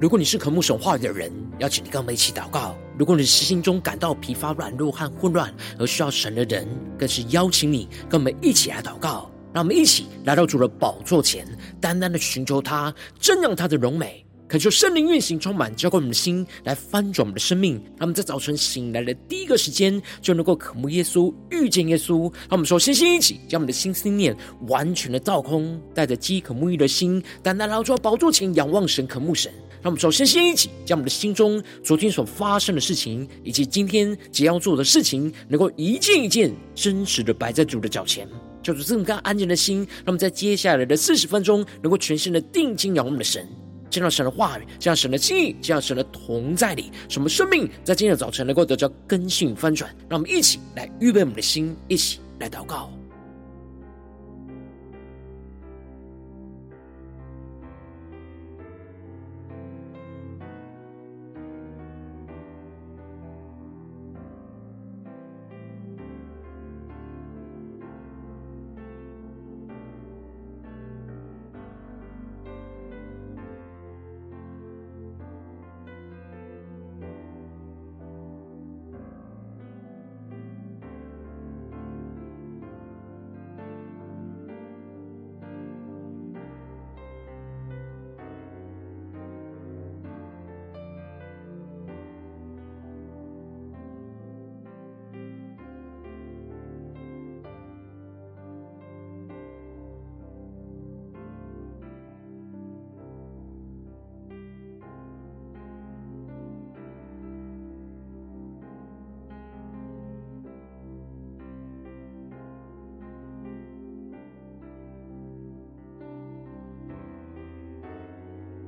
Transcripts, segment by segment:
如果你是渴慕神话语的人，邀请你跟我们一起祷告；如果你是心中感到疲乏、软弱和混乱而需要神的人，更是邀请你跟我们一起来祷告。让我们一起来到主的宝座前，单单的寻求他，瞻仰他的荣美。恳求圣灵运行，充满浇灌我们的心，来翻转我们的生命。让我们在早晨醒来的第一个时间，就能够渴慕耶稣，遇见耶稣。让我们说，先先一起将我们的心思念完全的倒空，带着饥渴沐浴的心，单单来到宝座前，仰望神，渴慕神。让我们首先先一起将我们的心中昨天所发生的事情，以及今天即将要做的事情，能够一件一件真实的摆在主的脚前，叫做这么个安静的心。那么在接下来的四十分钟，能够全心的定睛仰望我们的神。见到神的话语，见到神的心意，见到神的同在里，什么生命在今天的早晨能够得到更新翻转？让我们一起来预备我们的心，一起来祷告。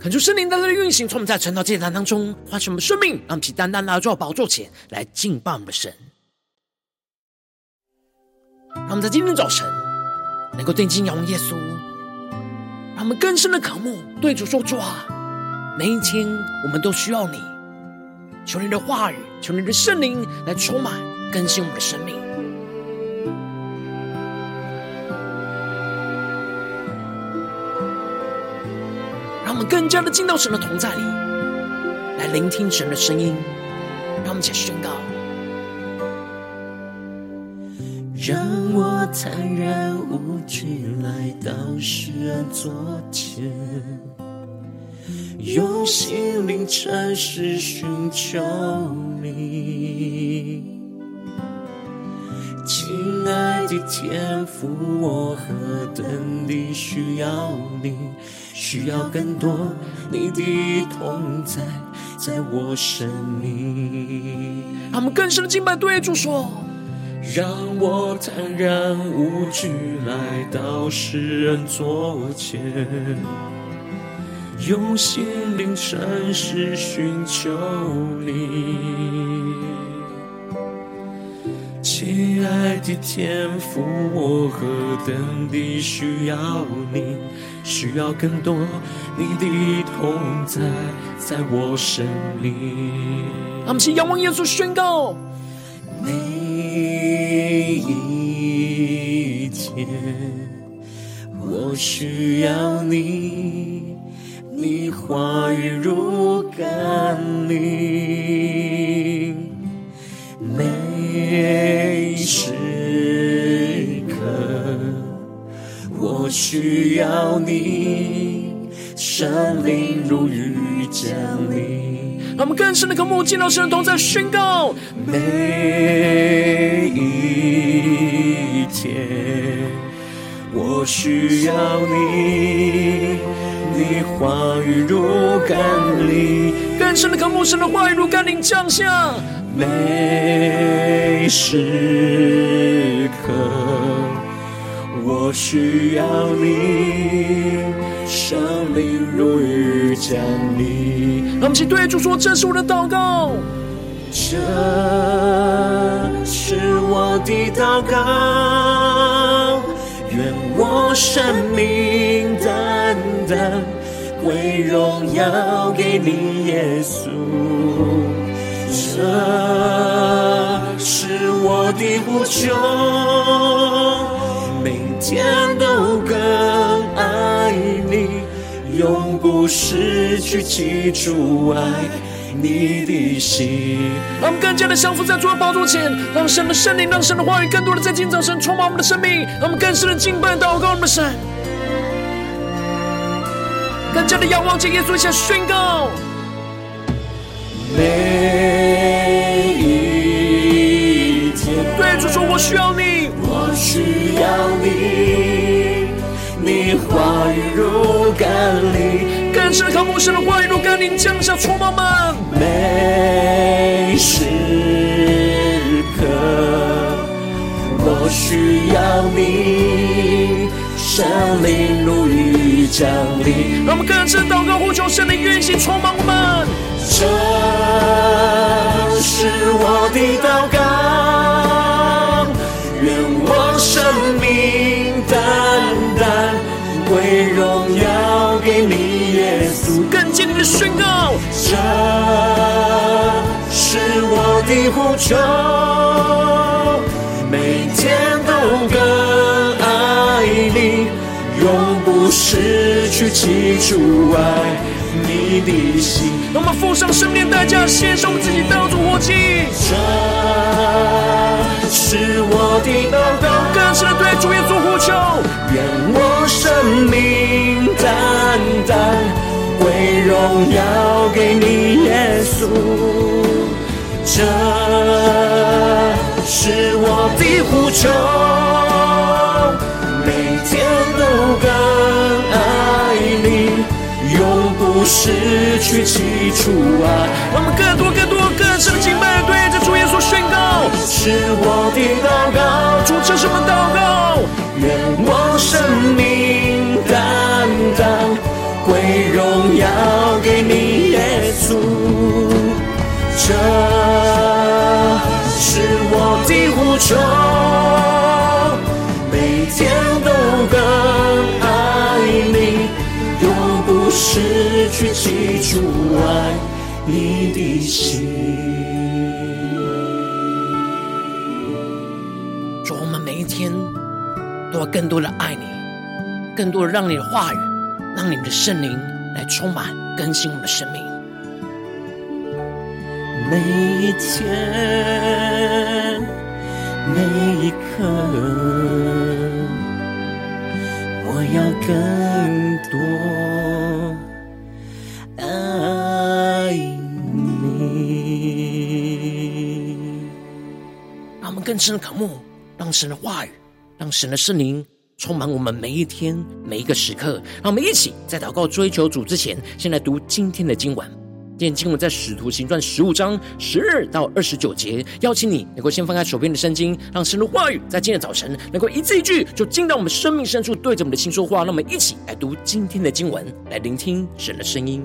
恳求圣灵单单的运行，从我们在晨祷祭坛当中唤醒我们生命，让我们起单单来到宝座前来敬拜我们的神。让我们在今天早晨能够定睛仰望耶稣，让我们更深的渴慕，对主说：主啊，每一天我们都需要你，求你的话语，求你的圣灵来充满更新我们的生命。我们更加的进到神的同在里，来聆听神的声音。让我们一起宣告：让我坦然无惧来到施恩座前，用心灵诚实寻求你。亲爱的天父，我何等地需要你，需要更多你的同在，在我生命。他们更深的敬拜，对主说：让我坦然无惧来到世人座前，用心灵诚实寻求你。亲爱的天父，我何等地需要你，需要更多你的同在，在我生命。他们是仰望耶稣宣告，每一天我需要你，你话语如甘霖。每时刻，我需要你，圣灵如雨降临。让我们更深的渴慕，见到神的同在，宣告每一天，我需要你，你话语如甘霖。更深的渴慕，神的话语如甘霖降下。每时刻，我需要你，生命如雨降临。让我们一起对主说：“这是我的祷告，这是我的祷告，愿我生命单单归荣耀给你，耶稣。”这是我的呼求，每天都更爱你，永不失去记住爱你的心。让我们更加的降服在主的宝座前，让神的圣灵，让神的话语更多的在今早晨充满我们的生命，让我们更深的敬拜祷告我们的神，更加的仰望着耶稣，一起宣告。我需要你，我需要你，你话语如甘霖，更深渴慕神的话语如甘霖降下充满们。每时刻，我需要你，圣灵如雨降临。让我们更深祷告呼求神的运行充满我们。”这是我的祷告，坚定的宣告，这是我的呼求，每天都更爱你，永不失去记住爱。你的心，让我们付上生命代价，献上我们自己当作活祭。这是我的祷告，更深的对主耶稣呼求，愿我生命单单荣耀给你，耶稣。这是我的呼求，每天都更爱你。永不失去起初爱，让我们更多、更多、更深的敬拜，对着主耶稣宣告：是我的祷告，主这是我们祷告，愿我这是我的呼求，每天都更爱你。永不失去记住爱你的心。主，我们每一天都要更多的爱你，更多的让你的话语，让你的圣灵来充满更新我们的生命。每一天，每一刻。我要更多爱你。让我们更深的渴慕，让神的话语，让神的圣灵充满我们每一天每一个时刻。让我们一起在祷告追求主之前，先来读今天的经文。今天经文在《使徒行传》十五章十二到二十九节，邀请你能够先翻开手边的圣经，让神的话语在今天早晨能够一字一句就进到我们生命深处，对着我们的心说话。让我们一起来读今天的经文，来聆听神的声音。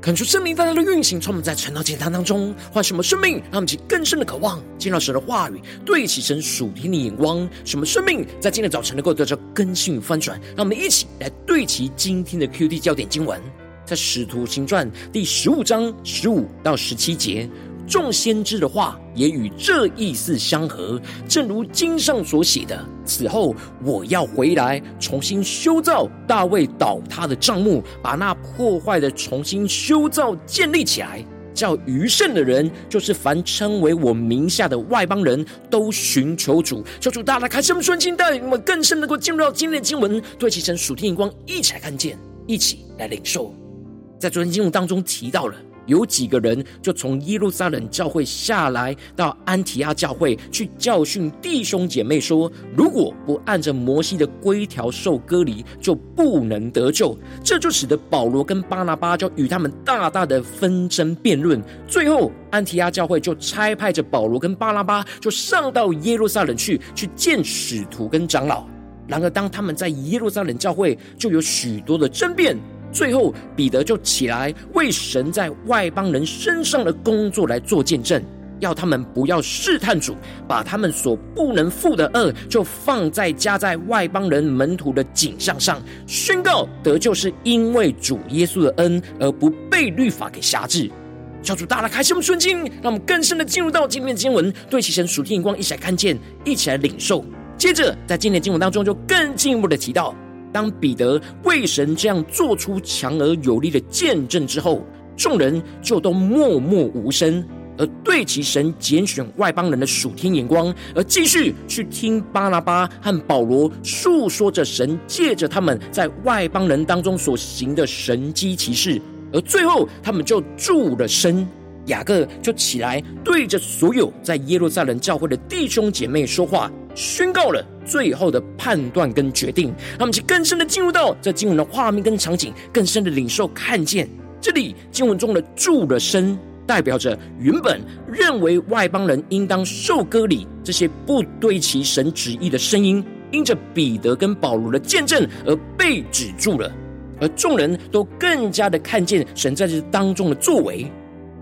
看出生命带来的运行，从我们在晨祷祭坛当中换什么生命，让我们更深的渴望见到神的话语，对齐神属天的眼光。什么生命在今天早晨能够得到更新与翻转？让我们一起来对齐今天的 QD 焦点经文，在使徒行传第十五章十五到十七节。众先知的话也与这意思相合，正如经上所写的：“此后我要回来，重新修造大卫倒塌的帐幕，把那破坏的重新修造建立起来，叫余剩的人，就是凡称为我名下的外邦人都寻求主。”求主大大开示我们顺境，带领我们更深能够进入到今天的经文，对齐神属天眼光，一起来看见，一起来领受。在昨天经文当中提到了。有几个人就从耶路撒冷教会下来，到安提阿教会去教训弟兄姐妹说：如果不按着摩西的规条受割礼，就不能得救。这就使得保罗跟巴拿巴就与他们大大的纷争辩论。最后，安提阿教会就差派着保罗跟巴拿巴就上到耶路撒冷去，去见使徒跟长老。然而，当他们在耶路撒冷教会，就有许多的争辩。最后，彼得就起来为神在外邦人身上的工作来做见证，要他们不要试探主，把他们所不能负的恶就放在加在外邦人门徒的颈项上，宣告得救是因为主耶稣的恩，而不被律法给辖制。求主大大开示我们顺经，让我们更深的进入到今天的经文，对齐神属天眼光，一起来看见，一起来领受。接着，在今天的经文当中，就更进一步的提到。当彼得为神这样做出强而有力的见证之后，众人就都默默无声，而对其神拣选外邦人的属天眼光，而继续去听巴拿巴和保罗诉说着神借着他们在外邦人当中所行的神迹奇事，而最后他们就住了身。雅各就起来对着所有在耶路撒冷教会的弟兄姐妹说话。宣告了最后的判断跟决定，让我们去更深的进入到这经文的画面跟场景，更深的领受看见这里经文中的住的身，代表着原本认为外邦人应当受割礼这些不对其神旨意的声音，因着彼得跟保罗的见证而被止住了，而众人都更加的看见神在这当中的作为。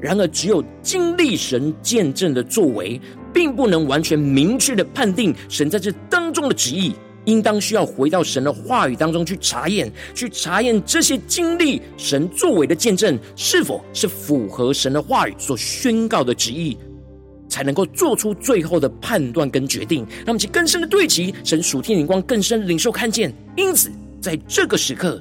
然而，只有经历神见证的作为。并不能完全明确的判定神在这当中的旨意，应当需要回到神的话语当中去查验，去查验这些经历神作为的见证是否是符合神的话语所宣告的旨意，才能够做出最后的判断跟决定。那么其更深的对齐神属天灵光，更深领受看见。因此，在这个时刻，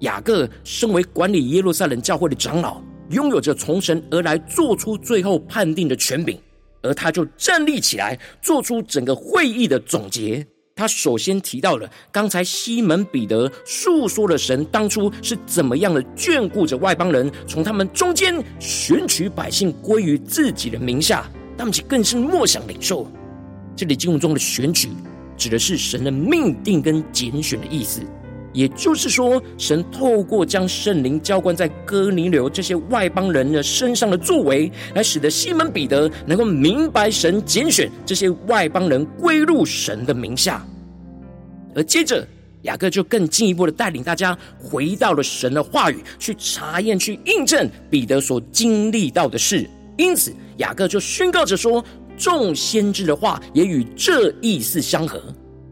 雅各身为管理耶路撒冷教会的长老，拥有着从神而来做出最后判定的权柄。而他就站立起来，做出整个会议的总结。他首先提到了刚才西门彼得述说了神当初是怎么样的眷顾着外邦人，从他们中间选取百姓归于自己的名下。他们更是默想领受。这里经文中的选取，指的是神的命定跟拣选的意思。也就是说，神透过将圣灵浇灌在哥尼流这些外邦人的身上的作为，来使得西门彼得能够明白神拣选这些外邦人归入神的名下。而接着，雅各就更进一步的带领大家回到了神的话语，去查验、去印证彼得所经历到的事。因此，雅各就宣告着说：“众先知的话也与这意思相合。”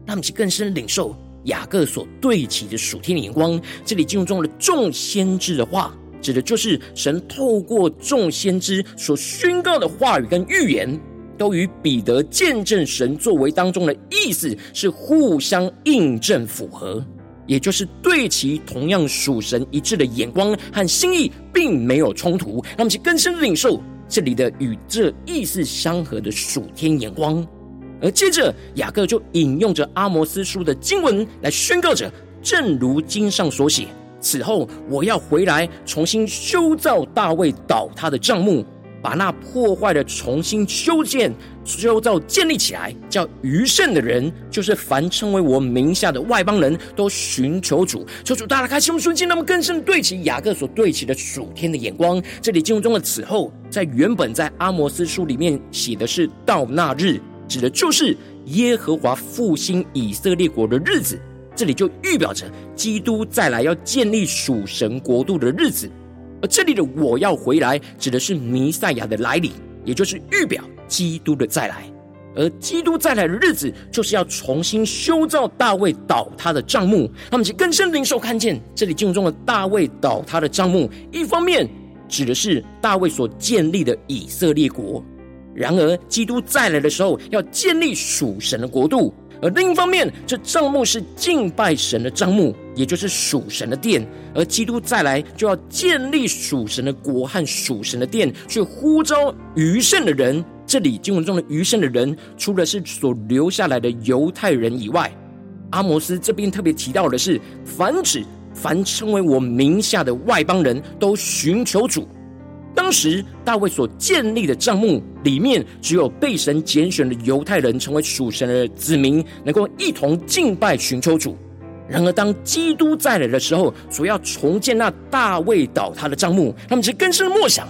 让我们更深领受。雅各所对齐的属天的眼光，这里经文中的众先知的话，指的就是神透过众先知所宣告的话语跟预言，都与彼得见证神作为当中的意思是互相印证符合，也就是对齐同样属神一致的眼光和心意，并没有冲突。让我们去更深领受这里的与这意思相合的属天眼光。而接着，雅各就引用着阿摩斯书的经文来宣告着：正如经上所写，此后我要回来，重新修造大卫倒塌的帐幕，把那破坏的重新修建、修造、建立起来，叫余剩的人，就是凡称为我名下的外邦人都寻求主。求主大大开启我们属灵，那么更深对齐雅各所对齐的属天的眼光。这里经文中的此后，在原本在阿摩斯书里面写的是到那日。指的就是耶和华复兴以色列国的日子，这里就预表着基督再来要建立属神国度的日子。而这里的“我要回来”指的是弥赛亚的来临，也就是预表基督的再来。而基督再来的日子，就是要重新修造大卫倒塌的帐幕。他们就更深领受看见，这里经文中的大卫倒塌的帐幕，一方面指的是大卫所建立的以色列国；然而，基督再来的时候，要建立属神的国度。而另一方面，这帐幕是敬拜神的帐幕，也就是属神的殿。而基督再来，就要建立属神的国和属神的殿，去呼召余剩的人。这里经文中的余剩的人，除了是所留下来的犹太人以外，阿摩斯这边特别提到的是，凡指凡称为我名下的外邦人都寻求主。当时大卫所建立的帐幕里面，只有被神拣选的犹太人成为属神的子民，能够一同敬拜寻求主。然而，当基督再来的时候，所要重建那大卫倒塌的帐幕，他们只更深的默想。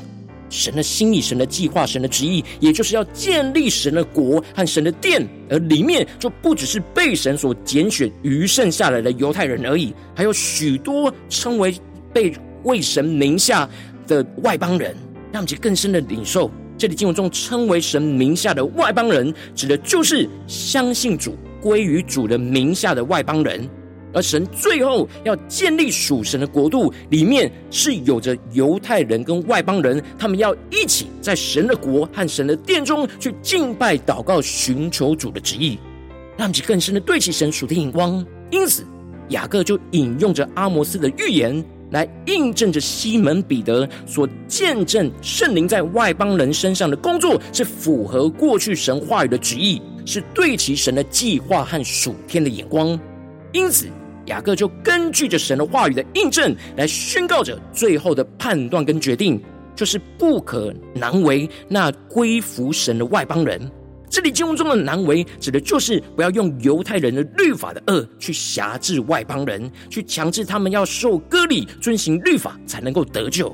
神的心意、神的计划、神的旨意，也就是要建立神的国和神的殿，而里面就不只是被神所拣选余剩下来的犹太人而已，还有许多称为被为神名下的外邦人。让我们去更深的领受，这里经文中称为神名下的外邦人，指的就是相信主、归于主的名下的外邦人。而神最后要建立属神的国度，里面是有着犹太人跟外邦人，他们要一起在神的国和神的殿中去敬拜、祷告、寻求主的旨意，让其更深的对齐神属的眼光。因此，雅各就引用着阿摩斯的预言，来印证着西门彼得所见证圣灵在外邦人身上的工作，是符合过去神话语的旨意，是对其神的计划和属天的眼光。因此。雅各就根据着神的话语的印证来宣告着最后的判断跟决定，就是不可难为那归服神的外邦人。这里经文中的难为，指的就是不要用犹太人的律法的恶去辖制外邦人，去强制他们要受割礼、遵行律法才能够得救。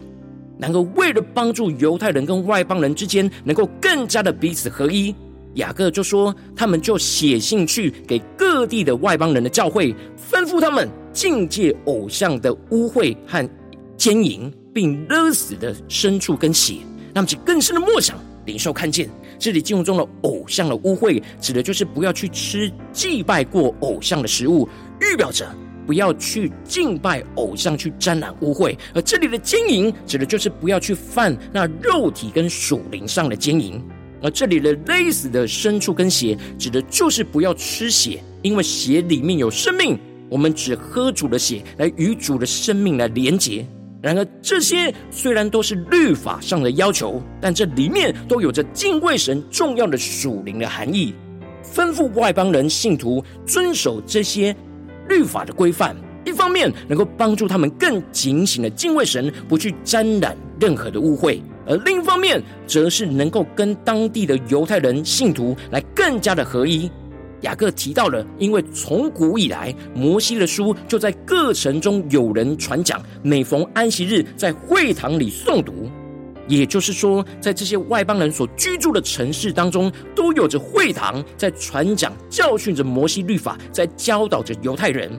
然而，为了帮助犹太人跟外邦人之间能够更加的彼此合一。雅各就说：“他们就写信去给各地的外邦人的教会，吩咐他们禁戒偶像的污秽和奸淫，并勒死的牲畜跟血。那么，就更深的默想，领受看见这里经文中的偶像的污秽，指的就是不要去吃祭拜过偶像的食物，预表着不要去敬拜偶像，去沾染污秽；而这里的奸淫，指的就是不要去犯那肉体跟属灵上的奸淫。”而这里的勒死的牲畜跟血，指的就是不要吃血，因为血里面有生命。我们只喝主的血，来与主的生命来连结。然而，这些虽然都是律法上的要求，但这里面都有着敬畏神重要的属灵的含义，吩咐外邦人信徒遵守这些律法的规范。一方面能够帮助他们更警醒的敬畏神，不去沾染任何的污秽。而另一方面，则是能够跟当地的犹太人信徒来更加的合一。雅各提到了，因为从古以来，摩西的书就在各城中有人传讲，每逢安息日在会堂里诵读。也就是说，在这些外邦人所居住的城市当中，都有着会堂，在传讲、教训着摩西律法，在教导着犹太人。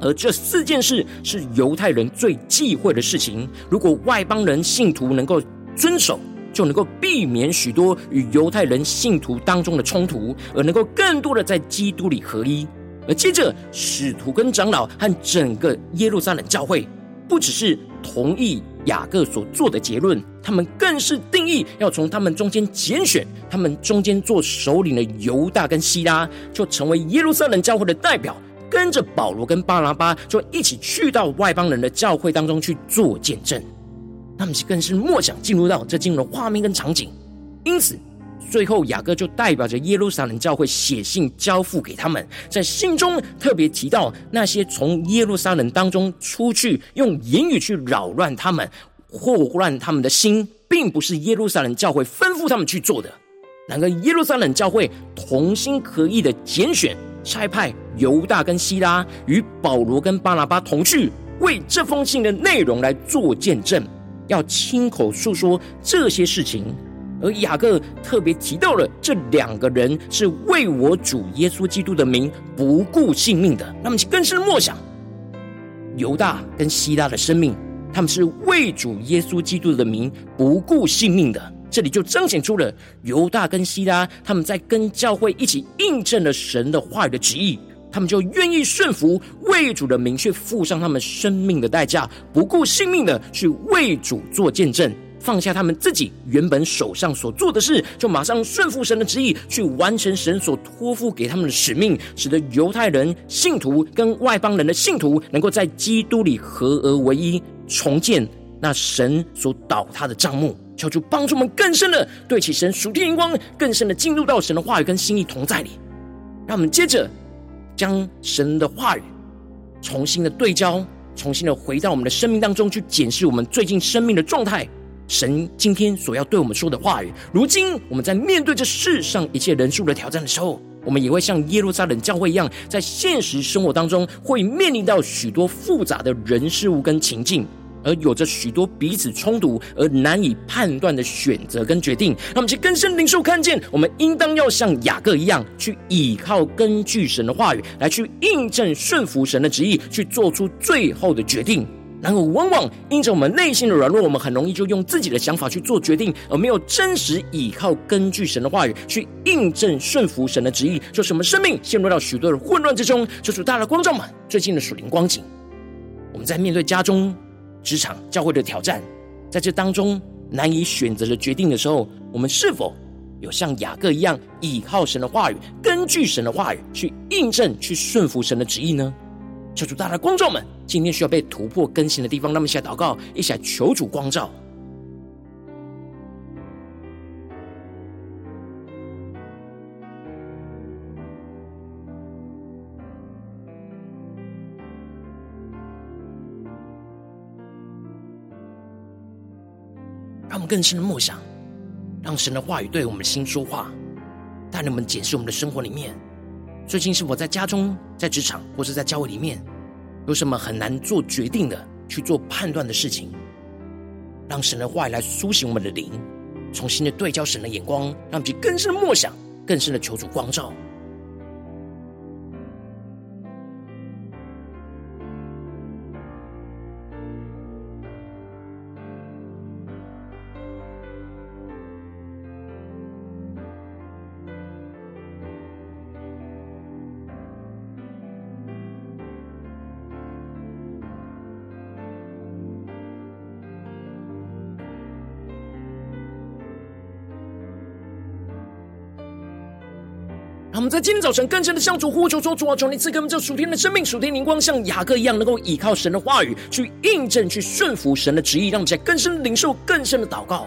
而这四件事是犹太人最忌讳的事情。如果外邦人信徒能够遵守，就能够避免许多与犹太人信徒当中的冲突，而能够更多的在基督里合一。而接着，使徒跟长老和整个耶路撒冷教会，不只是同意雅各所做的结论，他们更是定义要从他们中间拣选，他们中间做首领的犹大跟西拉，就成为耶路撒冷教会的代表。跟着保罗跟巴拿巴，就一起去到外邦人的教会当中去做见证。他们更是默想进入到这经文的画面跟场景。因此，最后雅各就代表着耶路撒冷教会写信交付给他们，在信中特别提到那些从耶路撒冷当中出去用言语去扰乱他们、祸乱他们的心，并不是耶路撒冷教会吩咐他们去做的。然而，耶路撒冷教会同心合意的拣选。差派犹大跟希拉与保罗跟巴拿巴同去，为这封信的内容来做见证，要亲口述说这些事情。而雅各特别提到了这两个人是为我主耶稣基督的名不顾性命的。那么，更深默想，犹大跟希拉的生命他们是为主耶稣基督的名不顾性命的。这里就彰显出了犹大跟希拉他们在跟教会一起印证了神的话语的旨意，他们就愿意顺服，为主的名去付上他们生命的代价，不顾性命的去为主做见证。放下他们自己原本手上所做的事，就马上顺服神的旨意，去完成神所托付给他们的使命，使得犹太人信徒跟外邦人的信徒能够在基督里合而为一，重建那神所倒塌的帐幕。求主帮助我们更深的对起神属天眼光，更深的进入到神的话语跟心意同在里。让我们接着将神的话语重新的对焦，重新的回到我们的生命当中去检视我们最近生命的状态。神今天所要对我们说的话语，如今我们在面对这世上一切人数的挑战的时候，我们也会像耶路撒冷教会一样，在现实生活当中会面临到许多复杂的人事物跟情境，而有着许多彼此冲突而难以判断的选择跟决定。那么，去更深领受看见，我们应当要像雅各一样，去倚靠根据神的话语来去印证顺服神的旨意，去做出最后的决定。然而，往往因着我们内心的软弱，我们很容易就用自己的想法去做决定，而没有真实倚靠根据神的话语去印证顺服神的旨意，就是我们生命陷入到许多的混乱之中。就是大的光照们，最近的属灵光景，我们在面对家中、职场、教会的挑战，在这当中难以选择的决定的时候，我们是否有像雅各一样倚靠神的话语，根据神的话语去印证、去顺服神的旨意呢？求主，大的光照们，今天需要被突破更新的地方，那么一起来祷告，一起来求主光照。更深的梦想，让神的话语对我们的心说话，带领我们检视我们的生活里面。最近是否在家中、在职场，或是在教会里面，有什么很难做决定的、去做判断的事情？让神的话语来苏醒我们的灵，重新的对焦神的眼光，让我们去更深的默想、更深的求主光照。让我们在今天早晨更深的向主呼求说：主啊，求你赐给我们这属天的生命、属天灵光，像雅各一样，能够依靠神的话语去印证、去顺服神的旨意，让我们在更深的领受、更深的祷告。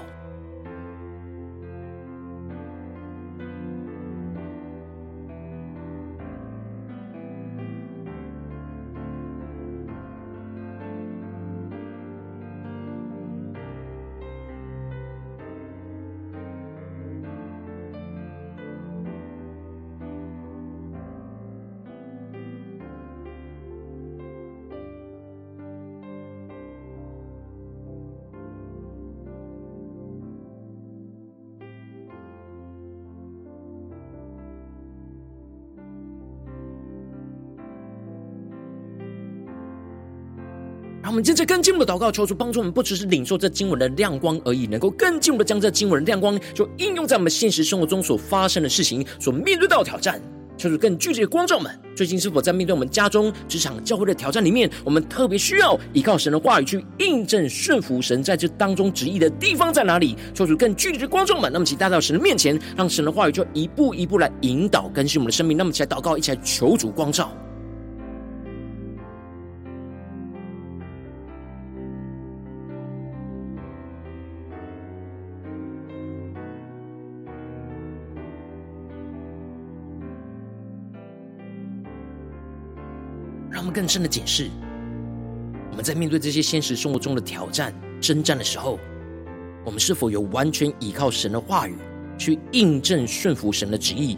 我们接着更进一步的祷告，求主帮助我们，不只是领受这经文的亮光而已，能够更进一步的将这经文的亮光，就应用在我们现实生活中所发生的事情、所面对到的挑战。求主更具体的光照们，最近是否在面对我们家中、职场、教会的挑战里面，我们特别需要依靠神的话语去印证顺服神在这当中旨意的地方在哪里？求主更具体的光照们，那么请带到神的面前，让神的话语就一步一步来引导更新我们的生命。那么，起来祷告，一起来求主光照。更深的解释，我们在面对这些现实生活中的挑战、征战的时候，我们是否有完全依靠神的话语去印证顺服神的旨意，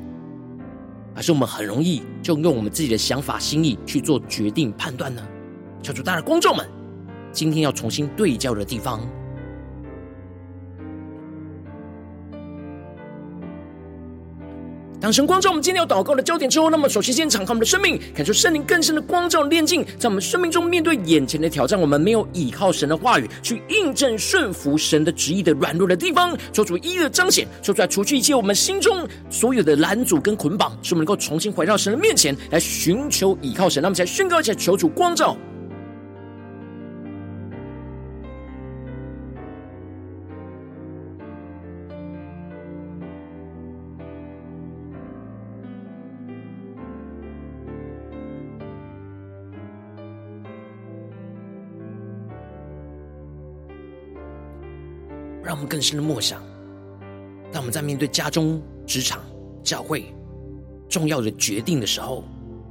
还是我们很容易就用我们自己的想法、心意去做决定、判断呢？求主，大的观众们，今天要重新对焦的地方。当神光照我们今天要祷告的焦点之后，那么首先先敞开我们的生命，感受圣灵更深的光照炼净，在我们生命中面对眼前的挑战，我们没有依靠神的话语去印证顺服神的旨意的软弱的地方，求主一一的彰显，求主来除去一切我们心中所有的拦阻跟捆绑，使我们能够重新回到神的面前来寻求依靠神。那么，才宣告一下，求主光照。们更深的默想，当我们在面对家中、职场、教会重要的决定的时候，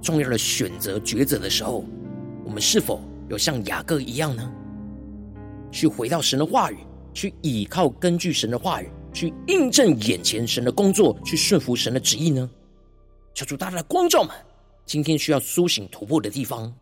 重要的选择抉择的时候，我们是否有像雅各一样呢？去回到神的话语，去倚靠根据神的话语，去印证眼前神的工作，去顺服神的旨意呢？求主大大的光照们，今天需要苏醒突破的地方。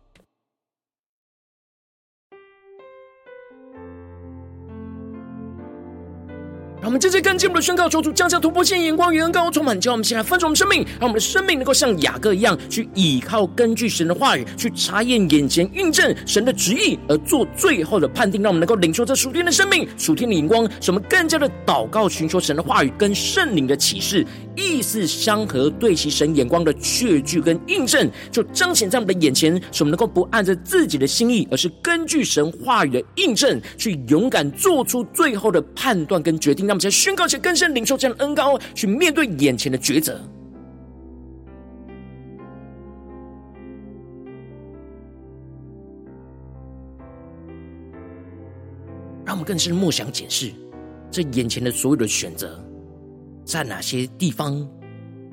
让我们这次更进一步的宣告，求主降下突破性眼光与恩膏，充满，叫我们先来分盛我们生命，让我们的生命能够像雅各一样，去倚靠根据神的话语，去查验眼前印证神的旨意，而做最后的判定。让我们能够领受这属天的生命、属天的眼光，使我们更加的祷告，寻求神的话语跟圣灵的启示，意思相合，对其神眼光的确据跟印证，就彰显在我们的眼前，使我们能够不按着自己的心意，而是根据神话语的印证，去勇敢做出最后的判断跟决定。让我们宣告且更深领受这样的恩膏，去面对眼前的抉择。让我们更深默想检视这眼前的所有的选择，在哪些地方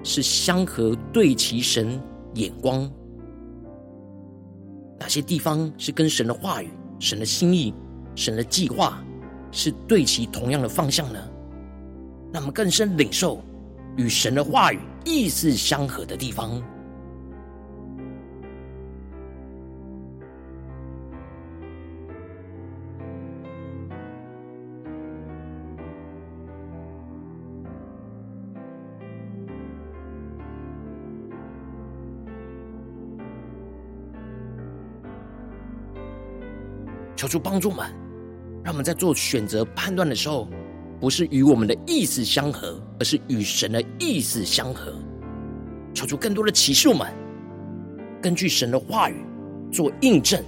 是相合对齐神眼光？哪些地方是跟神的话语、神的心意、神的计划是对齐同样的方向呢？让我们更深领受与神的话语意思相合的地方。求主帮助们，让我们在做选择判断的时候，不是与我们的意思相合，而是与神的意思相合。求出更多的启示，们根据神的话语做印证，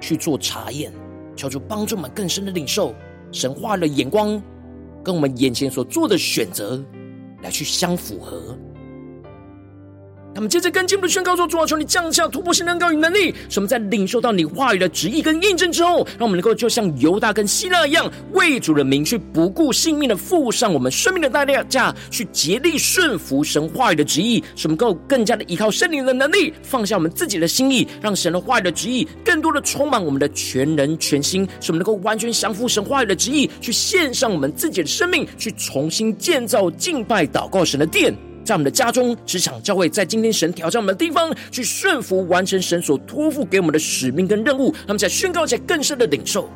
去做查验。求出帮助我们更深的领受神话的眼光，跟我们眼前所做的选择来去相符合。他们接着跟进的宣告说：主啊，求你降下突破性的高与能力，使我们在领受到你话语的旨意跟印证之后，让我们能够就像犹大跟希腊一样，为主的名去不顾性命的付上我们生命的代价，去竭力顺服神话语的旨意，使我们能够更加的依靠圣灵的能力，放下我们自己的心意，让神的话语的旨意更多的充满我们的全人全心，使我们能够完全降服神话语的旨意，去献上我们自己的生命，去重新建造敬拜祷告神的殿。在我们的家中、职场、教会，在今天神挑战我们的地方，去顺服完成神所托付给我们的使命跟任务，他们在宣告起来更深的领受。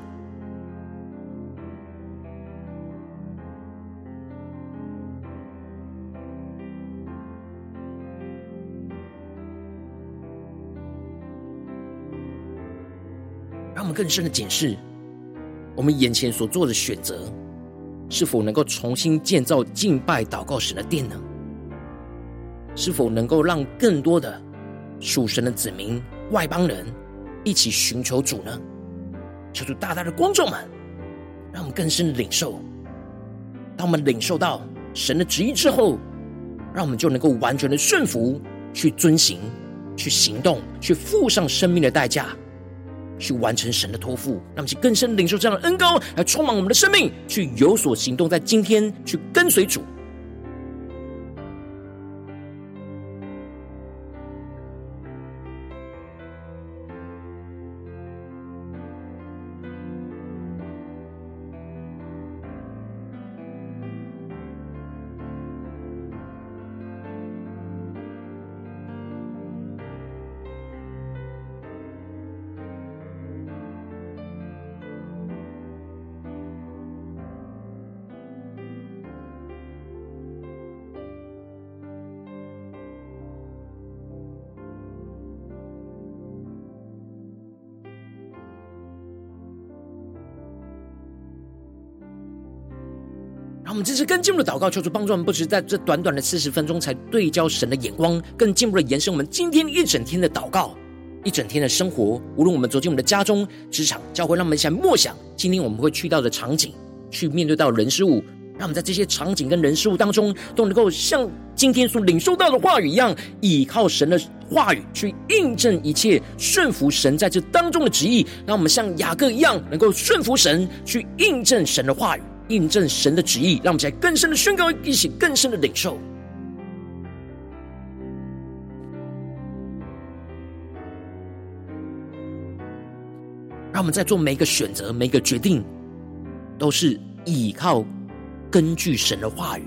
让我们更深的检视我们眼前所做的选择，是否能够重新建造敬拜祷告神的殿呢？是否能够让更多的属神的子民、外邦人一起寻求主呢？求主大大的光照们，让我们更深的领受。当我们领受到神的旨意之后，让我们就能够完全的顺服，去遵行、去行动、去付上生命的代价，去完成神的托付。让我们去更深领受这样的恩膏，来充满我们的生命，去有所行动，在今天去跟随主。让我们这次更进一步的祷告，求主帮助我们，不只是在这短短的四十分钟才对焦神的眼光，更进一步的延伸我们今天一整天的祷告，一整天的生活。无论我们走进我们的家中、职场、教会，让我们一起来默想今天我们会去到的场景，去面对到人事物。让我们在这些场景跟人事物当中，都能够像今天所领受到的话语一样，依靠神的话语去印证一切，顺服神在这当中的旨意。让我们像雅各一样，能够顺服神，去印证神的话语，印证神的旨意。让我们在更深的宣告，一起更深的领受。让我们在做每一个选择、每一个决定，都是依靠。根据神的话语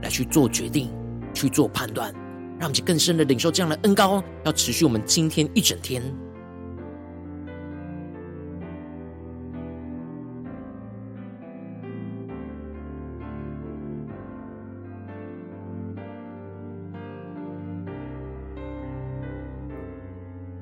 来去做决定，去做判断，让我们更深的领受这样的恩膏，要持续我们今天一整天。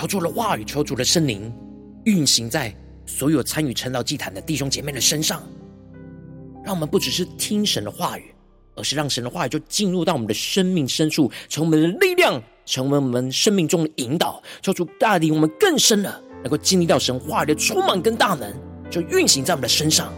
超出了话语，求主的圣灵运行在所有参与晨祷祭坛的弟兄姐妹的身上，让我们不只是听神的话语，而是让神的话语就进入到我们的生命深处，成为我们的力量，成为我们生命中的引导。超出带领我们更深的，能够经历到神话语的充满跟大能，就运行在我们的身上。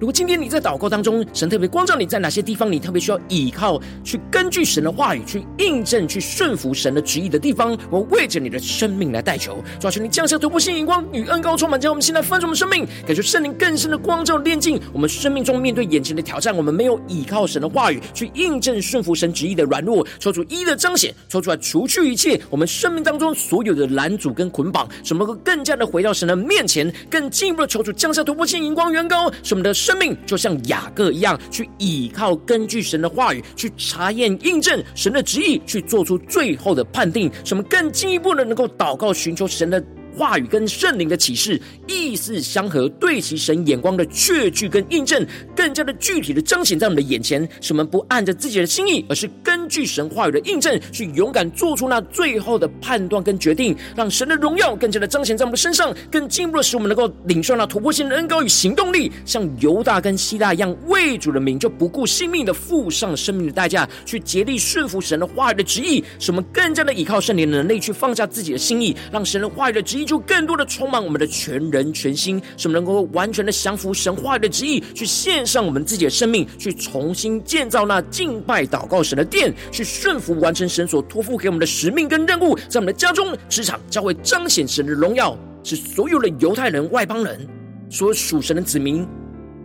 如果今天你在祷告当中，神特别光照你在哪些地方，你特别需要倚靠，去根据神的话语去印证、去顺服神的旨意的地方，我为着你的生命来代求，抓住你降下突破性眼光与恩膏充满，将我们现在分盛我们生命，感受圣灵更深的光照炼净我们生命中面对眼前的挑战，我们没有倚靠神的话语去印证顺服神旨意的软弱，抽出一的彰显，抽出来除去一切我们生命当中所有的拦阻跟捆绑，使我们更加的回到神的面前，更进一步的求主降下突破性眼光与恩膏，使我们的。生命就像雅各一样，去倚靠根据神的话语去查验印证神的旨意，去做出最后的判定。什么更进一步的能够祷告寻求神的话语跟圣灵的启示，意思相合，对其神眼光的确据跟印证，更加的具体的彰显在我们的眼前。使我们不按着自己的心意，而是根据神话语的印证，去勇敢做出那最后的判断跟决定，让神的荣耀更加的彰显在我们的身上，更进一步的使我们能够领受那突破性的恩膏与行动力，像犹大跟希腊一样，为主的名就不顾性命的付上生命的代价，去竭力顺服神的话语的旨意。使我们更加的依靠圣灵的能力，去放下自己的心意，让神的话语的旨意。就更多的充满我们的全人全心，使我们能够完全的降服神话语的旨意，去献上我们自己的生命，去重新建造那敬拜祷告神的殿，去顺服完成神所托付给我们的使命跟任务，在我们的家中、职场、将会彰显神的荣耀，使所有的犹太人、外邦人、所有属神的子民，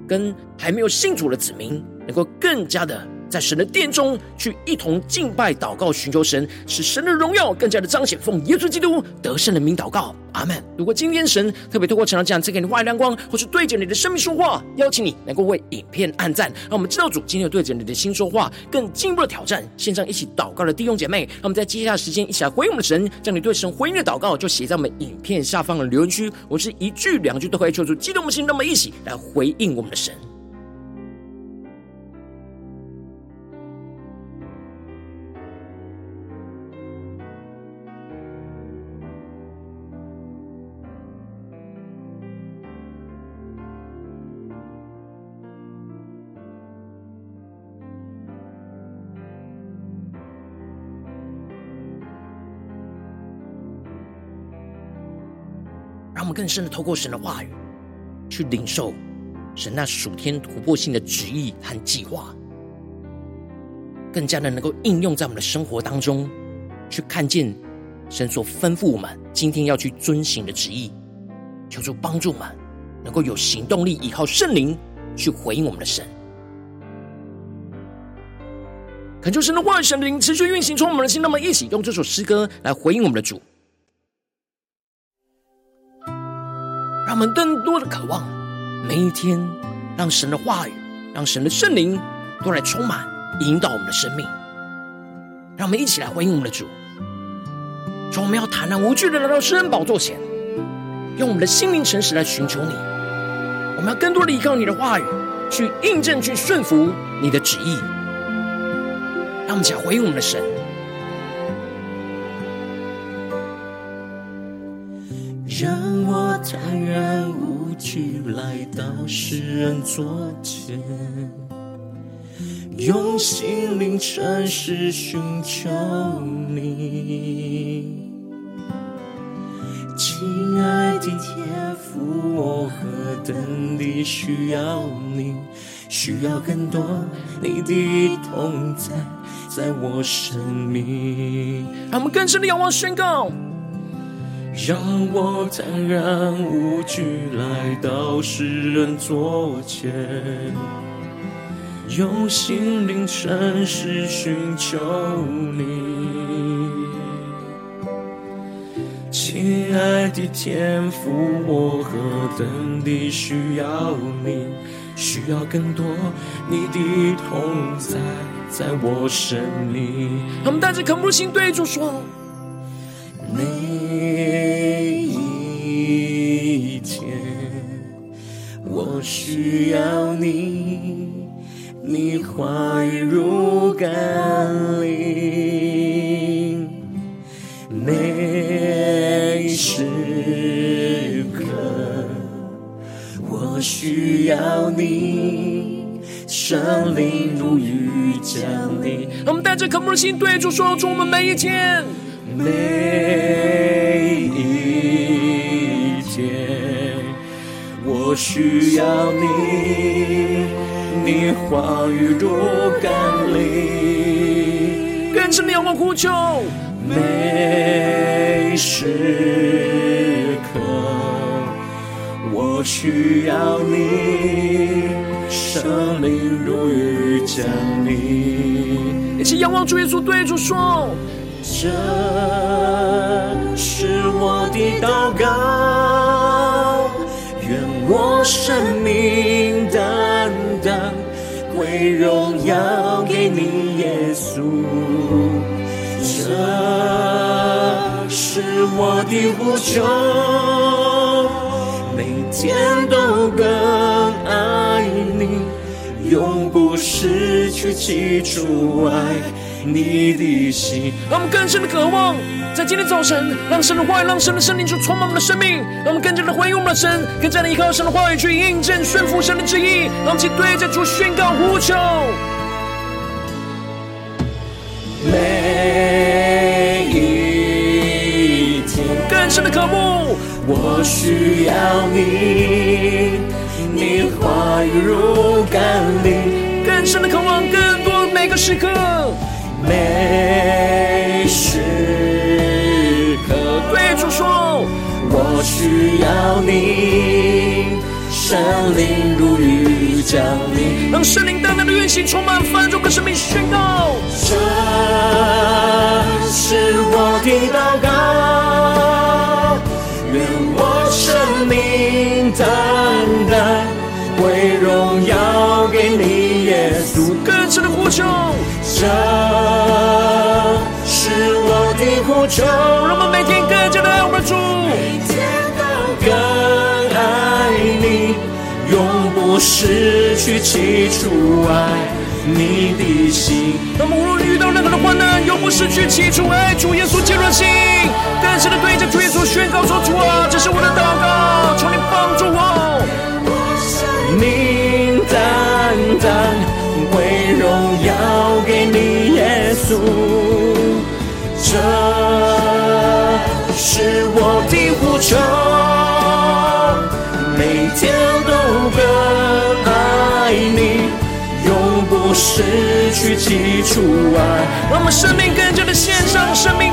跟还没有信主的子民，能够更加的。在神的殿中去一同敬拜、祷告、寻求神，使神的荣耀更加的彰显。奉耶稣基督得胜的名祷告，阿门。如果今天神特别透过成长这样赐给你话语亮光，或是对着你的生命说话，邀请你能够为影片按赞，让我们知道主今天有对着你的心说话，更进一步的挑战。线上一起祷告的弟兄姐妹，让我们在接下来时间一起来回应我们的神，将你对神回应的祷告就写在我们影片下方的留言区。我是一句两句都可以求主激动我们心，那么一起来回应我们的神。更深的透过神的话语，去领受神那属天突破性的旨意和计划，更加的能够应用在我们的生活当中，去看见神所吩咐我们今天要去遵行的旨意。求主帮助我们，能够有行动力，依靠圣灵去回应我们的神。恳求神的话、神灵持续运行，从我们的心，那么一起用这首诗歌来回应我们的主，让我们更多的渴望每一天，让神的话语、让神的圣灵都来充满、引导我们的生命。让我们一起来回应我们的主，说我们要坦然无惧的来到施恩宝座前，用我们的心灵诚实来寻求你。我们要更多的依靠你的话语，去印证、去顺服你的旨意。让我们起来回应我们的神，让坦然无惧来到世人座前，用心灵诚实寻求你，亲爱的天父，我何等地需要你，需要更多你的同在。在我生命，让我们更深的仰望宣告，让我坦然无惧来到世人座前，用心灵诚实寻求你，亲爱的天父，我何等地需要你，需要更多你的同在。在我生命，我们带着渴慕的心对主说：每需要你，你话语如甘霖，每时刻，我需要你。圣灵如雨降临，我们带着渴慕的心对主说：出我们每一天，每我需要你，你话语如甘霖，更深的仰望呼求，每时刻，我需要你。生命如雨降临，一起仰望主耶稣，对主说：这是我的祷告，愿我生命担当归荣耀给你，耶稣。这是我的呼求，每天都更。永不失去记住爱你的心。让我们更深的渴望，在今天早晨，让神的话语，让神的圣灵去充满我们的生命。让我们更加的回应我们的神，更加的依靠神的话语去印证、顺服神的旨意。让我们对着主宣告呼求。每一天，更深的渴慕，我需要你。你话语如甘霖，更深的渴望，更多每个时刻，每时刻。对主说，我需要你，圣灵如雨降临，让圣灵淡淡的运行，充满繁重的生命宣告。这是我的祷告，愿我生命单单。为荣耀给你，耶稣，更深的呼求，这是我的呼求。让我们每天更加的爱我们主，每天都更爱你，永不失去起初爱你的心。那么无论遇到任何的患难，永不失去起初爱主耶稣坚韧心。更深的对着主耶稣宣告说：主啊，这是我的祷告，主，这是我的呼求，每天都更爱你，永不失去基础爱。让我们生命更加的献上，生命。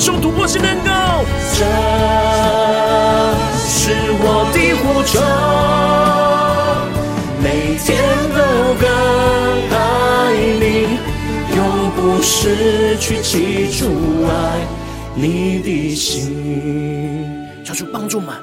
领受突破性能够，这是我的呼求，每天都更爱你，永不失去起初爱你的心。求主帮助们，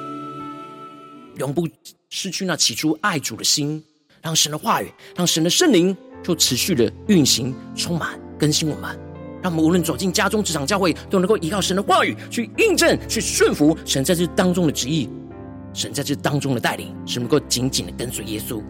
永不失去那起初爱主的心。让神的话语，让神的圣灵就持续的运行、充满、更新我们。让我们无论走进家中、职场、教会，都能够依靠神的话语去印证、去顺服神在这当中的旨意，神在这当中的带领，神能够紧紧的跟随耶稣。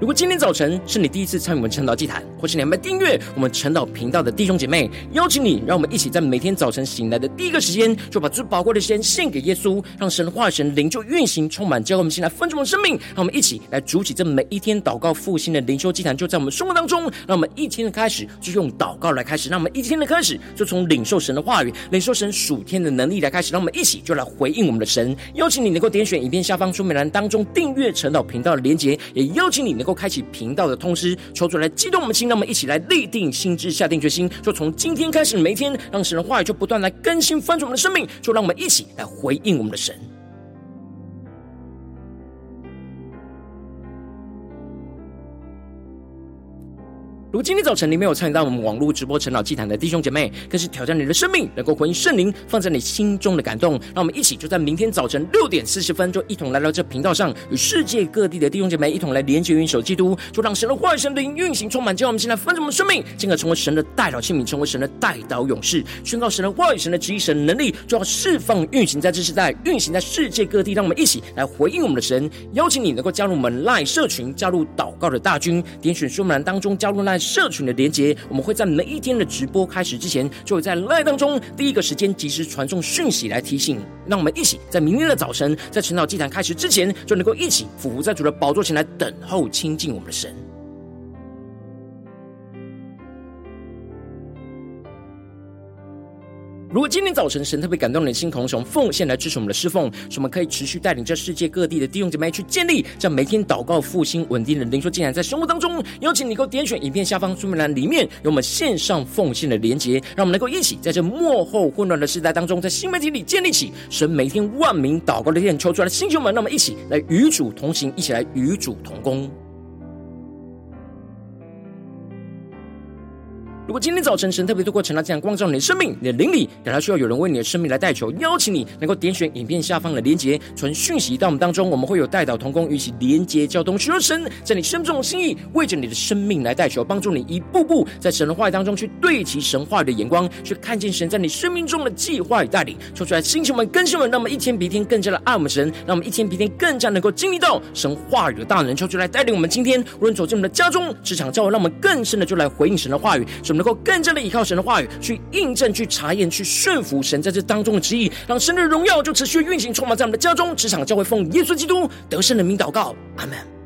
如果今天早晨是你第一次参与我们晨祷祭坛，或是你还没订阅我们晨祷频道的弟兄姐妹，邀请你，让我们一起在每天早晨醒来的第一个时间，就把最宝贵的时间献给耶稣，让神的话语、神灵就运行充满，教会我们现在分盛的生命。让我们一起来主起这每一天祷告复兴的灵修祭坛，就在我们生活当中。让我们一天的开始就用祷告来开始，让我们一天的开始就从领受神的话语、领受神属天的能力来开始。让我们一起就来回应我们的神。邀请你能够点选影片下方说明栏当中订阅晨祷频道的连结，也邀请你能够。开启频道的通知，求主来激动我们心，让我们一起来立定心志，下定决心，就从今天开始每一天，让神的话语就不断来更新翻转我们的生命，就让我们一起来回应我们的神。如今天早晨你没有参与到我们网络直播晨祷祭坛的弟兄姐妹，更是挑战你的生命，能够回应圣灵放在你心中的感动。让我们一起就在明天早晨六点四十分，就一同来到这频道上，与世界各地的弟兄姐妹一同来连接、元首基督，就让神的话语、神的灵运行充满，叫我们现在分盛我们生命，进而成为神的代祷器皿，成为神的代祷勇士，宣告神的话语、神的旨意、神的能力，就要释放运行在这世代，运行在世界各地。让我们一起来回应我们的神，邀请你能够加入我们赖社群，加入祷告的大军，点选说明栏当中加入赖。社群的连接，我们会在每一天的直播开始之前，就会在 live 当中第一个时间及时传送讯息来提醒你。让我们一起在明天的早晨，在晨祷祭坛开始之前，就能够一起俯伏在主的宝座前来等候亲近我们的神。如果今天早晨神特别感动你的心，同时奉献来支持我们的侍奉，使我们可以持续带领这世界各地的弟兄姐妹去建立这样每天祷告复兴稳定的灵修进展，在生活当中，邀请你能够点选影片下方说明栏里面有我们线上奉献的连结，让我们能够一起在这幕后混乱的时代当中，在新媒体里建立起神每天万名祷告的殿，求出来的星球们，让我们一起来与主同行，一起来与主同工。如果今天早晨神特别透过晨祷这样光照你的生命，你的灵里，感到需要有人为你的生命来代求，邀请你能够点选影片下方的连结，传讯息到我们当中，我们会有代祷同工，与其连结交通，求神在你生命中的心意，为着你的生命来代求，帮助你一步步在神的话语当中去对齐神话语的眼光，去看见神在你生命中的计划与带领。说出来，星球们、更新们，让我们一天比一天更加的爱我们神，让我们一天比一天更加能够经历到神话语的大能。求出来带领我们今天无论走进我们的家中、职场、教会，让我们更深的就来回应神的话语。能够更加的依靠神的话语，去印证、去查验、去顺服神在这当中的旨意，让神的荣耀就持续运行，充满在我们的家中、职场、教会，奉耶稣基督得胜的名祷告，阿门。